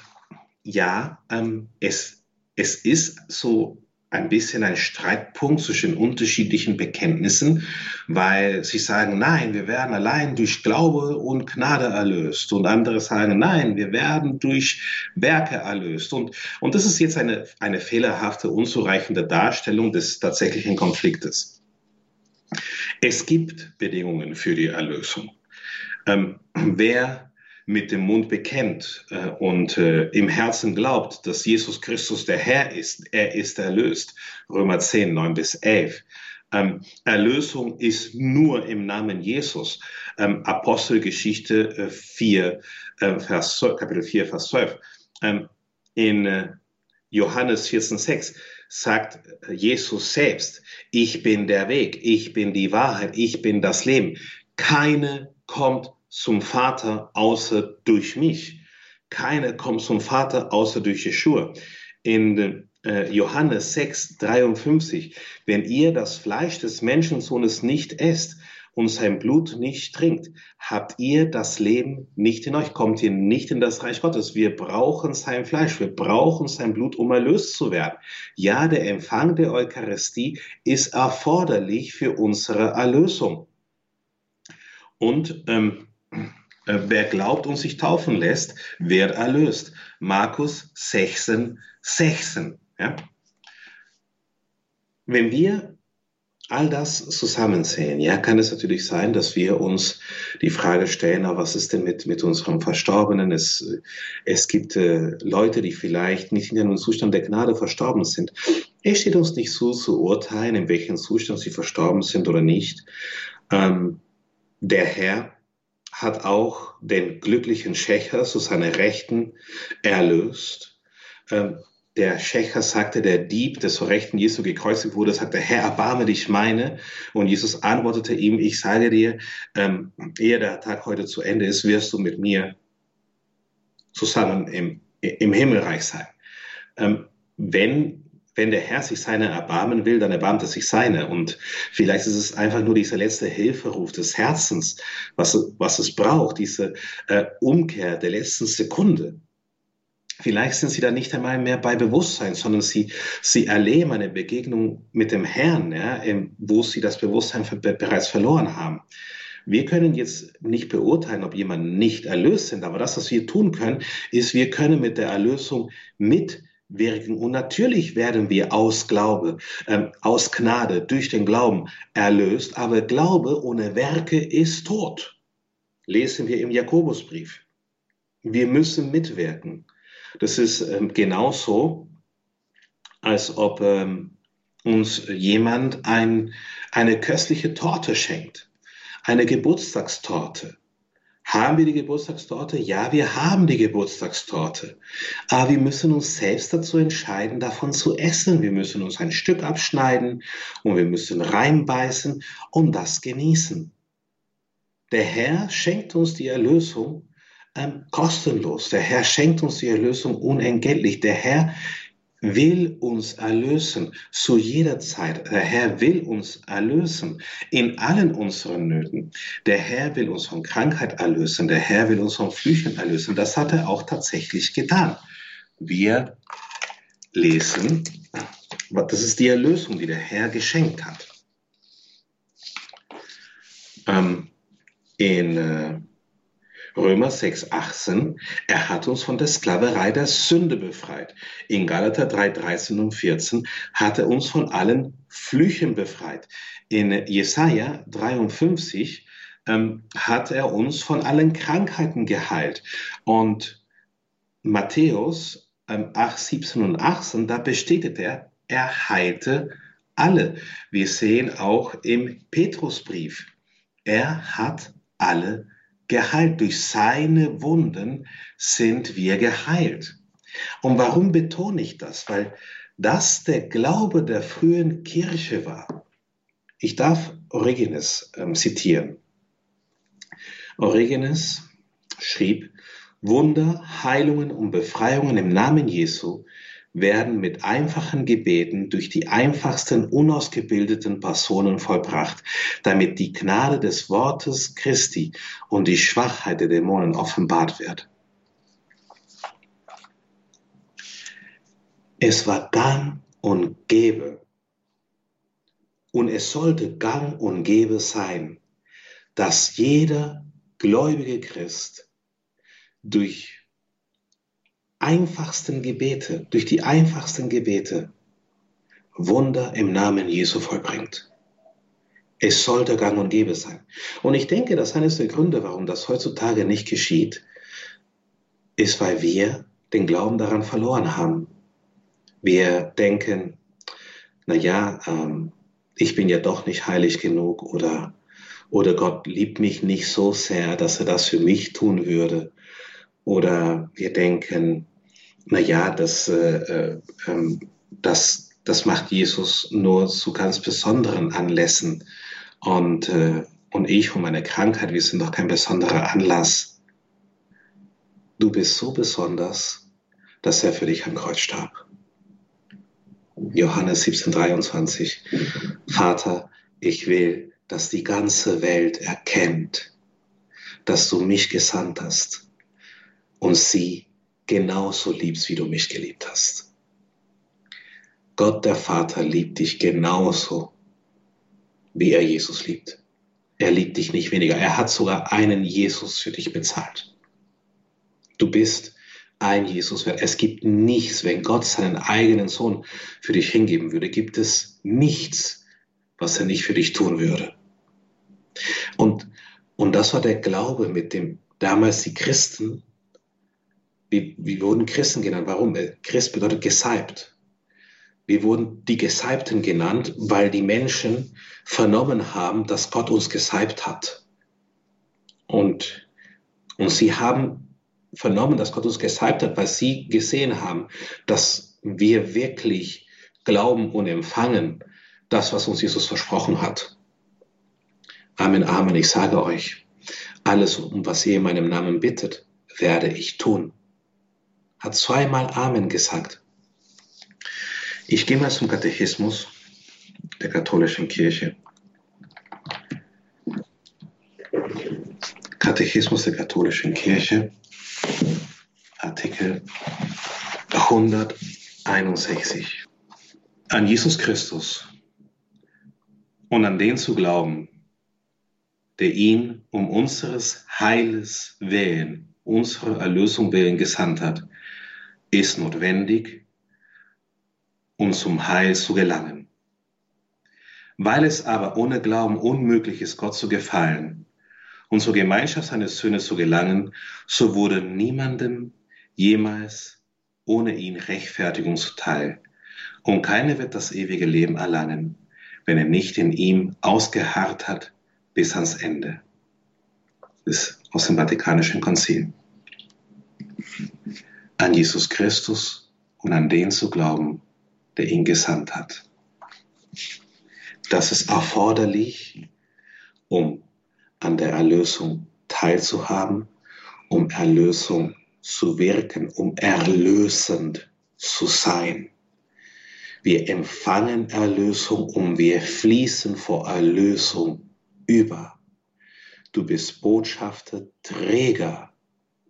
ja, ähm, es, es ist so ein bisschen ein Streitpunkt zwischen unterschiedlichen Bekenntnissen, weil sie sagen, nein, wir werden allein durch Glaube und Gnade erlöst. Und andere sagen, nein, wir werden durch Werke erlöst. Und, und das ist jetzt eine, eine fehlerhafte, unzureichende Darstellung des tatsächlichen Konfliktes. Es gibt Bedingungen für die Erlösung. Ähm, wer mit dem Mund bekennt äh, und äh, im Herzen glaubt, dass Jesus Christus der Herr ist, er ist erlöst. Römer 10, 9 bis 11. Ähm, Erlösung ist nur im Namen Jesus. Ähm, Apostelgeschichte äh, 4, äh, Vers, Kapitel 4, Vers 12. Ähm, in Johannes 14, 6 sagt Jesus selbst, ich bin der Weg, ich bin die Wahrheit, ich bin das Leben. Keine kommt zum Vater außer durch mich. Keine kommt zum Vater außer durch Yeshua. In äh, Johannes 6, 53, wenn ihr das Fleisch des Menschensohnes nicht esst und sein Blut nicht trinkt, habt ihr das Leben nicht in euch, kommt ihr nicht in das Reich Gottes. Wir brauchen sein Fleisch, wir brauchen sein Blut, um erlöst zu werden. Ja, der Empfang der Eucharistie ist erforderlich für unsere Erlösung. Und ähm, äh, wer glaubt und sich taufen lässt, wird erlöst. Markus 16, 16. Ja? Wenn wir all das zusammensehen, ja, kann es natürlich sein, dass wir uns die Frage stellen, aber was ist denn mit, mit unserem Verstorbenen? Es, es gibt äh, Leute, die vielleicht nicht in einem Zustand der Gnade verstorben sind. Es steht uns nicht zu, zu urteilen, in welchem Zustand sie verstorben sind oder nicht. Ähm, der Herr hat auch den glücklichen Schächer zu seiner Rechten erlöst. Ähm, der Schächer sagte, der Dieb, der zur Rechten Jesu gekreuzigt wurde, sagte, Herr, erbarme dich meine. Und Jesus antwortete ihm, ich sage dir, ähm, ehe der Tag heute zu Ende ist, wirst du mit mir zusammen im, im Himmelreich sein. Ähm, wenn wenn der Herr sich seine erbarmen will, dann erbarmt er sich seine. Und vielleicht ist es einfach nur dieser letzte Hilferuf des Herzens, was, was es braucht, diese äh, Umkehr der letzten Sekunde. Vielleicht sind sie da nicht einmal mehr bei Bewusstsein, sondern sie, sie erleben eine Begegnung mit dem Herrn, ja, wo sie das Bewusstsein bereits verloren haben. Wir können jetzt nicht beurteilen, ob jemand nicht erlöst sind, aber das, was wir tun können, ist, wir können mit der Erlösung mitwirken. Und natürlich werden wir aus Glaube, ähm, aus Gnade, durch den Glauben erlöst, aber Glaube ohne Werke ist tot. Lesen wir im Jakobusbrief. Wir müssen mitwirken. Das ist ähm, genauso, als ob ähm, uns jemand ein, eine köstliche Torte schenkt eine Geburtstagstorte. Haben wir die Geburtstagstorte? Ja, wir haben die Geburtstagstorte. Aber wir müssen uns selbst dazu entscheiden, davon zu essen. Wir müssen uns ein Stück abschneiden und wir müssen reinbeißen und das genießen. Der Herr schenkt uns die Erlösung ähm, kostenlos. Der Herr schenkt uns die Erlösung unentgeltlich. Der Herr will uns erlösen zu jeder Zeit. Der Herr will uns erlösen in allen unseren Nöten. Der Herr will uns von Krankheit erlösen. Der Herr will uns von Flüchen erlösen. Das hat er auch tatsächlich getan. Wir lesen, das ist die Erlösung, die der Herr geschenkt hat. Ähm, in äh, Römer 6, 18, er hat uns von der Sklaverei der Sünde befreit. In Galater 3, 13 und 14 hat er uns von allen Flüchen befreit. In Jesaja 53 ähm, hat er uns von allen Krankheiten geheilt. Und Matthäus ähm, 8, 17 und 18, da bestätigt er, er heilte alle. Wir sehen auch im Petrusbrief, er hat alle geheilt. Durch seine Wunden sind wir geheilt. Und warum betone ich das? Weil das der Glaube der frühen Kirche war. Ich darf Origenes ähm, zitieren. Origenes schrieb, Wunder, Heilungen und Befreiungen im Namen Jesu werden mit einfachen Gebeten durch die einfachsten unausgebildeten Personen vollbracht, damit die Gnade des Wortes Christi und die Schwachheit der Dämonen offenbart wird. Es war gang und gäbe und es sollte gang und gäbe sein, dass jeder gläubige Christ durch einfachsten Gebete, durch die einfachsten Gebete Wunder im Namen Jesu vollbringt. Es sollte gang und gäbe sein. Und ich denke, dass eines der Gründe, warum das heutzutage nicht geschieht, ist, weil wir den Glauben daran verloren haben. Wir denken, na ja, ähm, ich bin ja doch nicht heilig genug oder, oder Gott liebt mich nicht so sehr, dass er das für mich tun würde. Oder wir denken, na ja, das, äh, äh, ähm, das, das macht Jesus nur zu ganz besonderen Anlässen. Und, äh, und ich und meine Krankheit, wir sind doch kein besonderer Anlass. Du bist so besonders, dass er für dich am Kreuz starb. Johannes 17,23 Vater, ich will, dass die ganze Welt erkennt, dass du mich gesandt hast und sie genauso liebst, wie du mich geliebt hast. Gott der Vater liebt dich genauso, wie er Jesus liebt. Er liebt dich nicht weniger. Er hat sogar einen Jesus für dich bezahlt. Du bist ein Jesus wert. Es gibt nichts, wenn Gott seinen eigenen Sohn für dich hingeben würde, gibt es nichts, was er nicht für dich tun würde. Und, und das war der Glaube, mit dem damals die Christen wir, wir wurden Christen genannt. Warum? Christ bedeutet gesalbt. Wir wurden die Gesalbten genannt, weil die Menschen vernommen haben, dass Gott uns gesalbt hat. Und, und sie haben vernommen, dass Gott uns gesalbt hat, weil sie gesehen haben, dass wir wirklich glauben und empfangen das, was uns Jesus versprochen hat. Amen, Amen. Ich sage euch, alles, um was ihr in meinem Namen bittet, werde ich tun hat zweimal Amen gesagt. Ich gehe mal zum Katechismus der katholischen Kirche. Katechismus der katholischen Kirche, Artikel 161. An Jesus Christus und an den zu glauben, der ihn um unseres Heiles willen, unsere Erlösung willen gesandt hat, ist notwendig, um zum Heil zu gelangen. Weil es aber ohne Glauben unmöglich ist, Gott zu gefallen und zur Gemeinschaft seines Söhne zu gelangen, so wurde niemandem jemals ohne ihn Rechtfertigung zuteil. Und keiner wird das ewige Leben erlangen, wenn er nicht in ihm ausgeharrt hat bis ans Ende. Das ist aus dem Vatikanischen Konzil. An Jesus Christus und an den zu glauben, der ihn gesandt hat. Das ist erforderlich, um an der Erlösung teilzuhaben, um Erlösung zu wirken, um erlösend zu sein. Wir empfangen Erlösung und wir fließen vor Erlösung über. Du bist Botschafter, Träger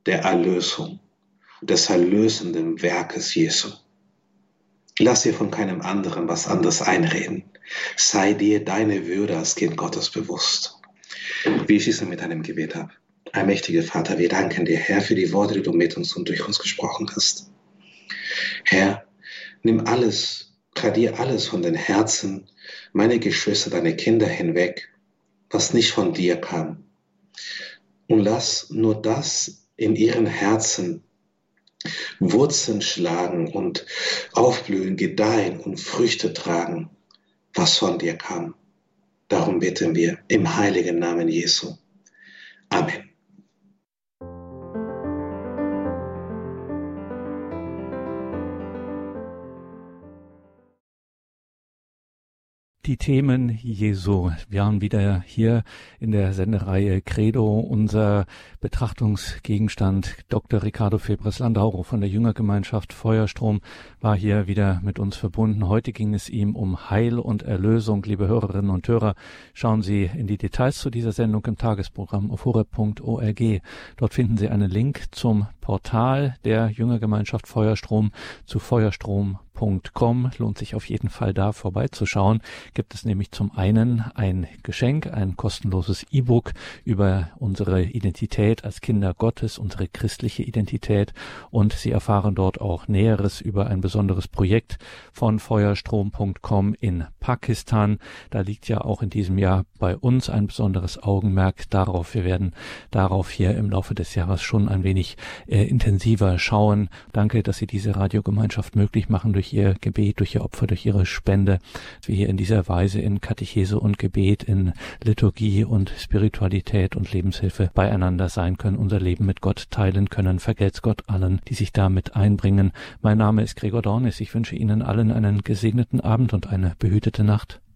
der Erlösung, des erlösenden Werkes Jesu. Lass dir von keinem anderen was anderes einreden. Sei dir deine Würde als Kind Gottes bewusst. Wie ich schließe mit einem Gebet ab. Allmächtiger Vater, wir danken dir, Herr, für die Worte, die du mit uns und durch uns gesprochen hast. Herr, nimm alles, gradier alles von den Herzen meine Geschwister, deine Kinder hinweg, was nicht von dir kam. Und lass nur das in ihren Herzen Wurzeln schlagen und aufblühen, gedeihen und Früchte tragen, was von dir kam. Darum bitten wir im heiligen Namen Jesu. Amen. Die Themen Jesu. Wir haben wieder hier in der Sendereihe Credo unser Betrachtungsgegenstand. Dr. Ricardo Febres Landauro von der Jüngergemeinschaft Feuerstrom war hier wieder mit uns verbunden. Heute ging es ihm um Heil und Erlösung. Liebe Hörerinnen und Hörer, schauen Sie in die Details zu dieser Sendung im Tagesprogramm auf horeb.org. Dort finden Sie einen Link zum Portal der Jüngergemeinschaft Feuerstrom zu Feuerstrom www.ecom lohnt sich auf jeden Fall da vorbeizuschauen. Gibt es nämlich zum einen ein Geschenk, ein kostenloses E-Book über unsere Identität als Kinder Gottes, unsere christliche Identität und Sie erfahren dort auch Näheres über ein besonderes Projekt von feuerstrom.com in Pakistan. Da liegt ja auch in diesem Jahr bei uns ein besonderes Augenmerk darauf. Wir werden darauf hier im Laufe des Jahres schon ein wenig äh, intensiver schauen. Danke, dass Sie diese Radiogemeinschaft möglich machen durch ihr Gebet, durch ihr Opfer, durch ihre Spende, dass wir hier in dieser Weise in Katechese und Gebet, in Liturgie und Spiritualität und Lebenshilfe beieinander sein können, unser Leben mit Gott teilen können. Vergelt's Gott allen, die sich damit einbringen. Mein Name ist Gregor Dornis. Ich wünsche Ihnen allen einen gesegneten Abend und eine behütete Nacht.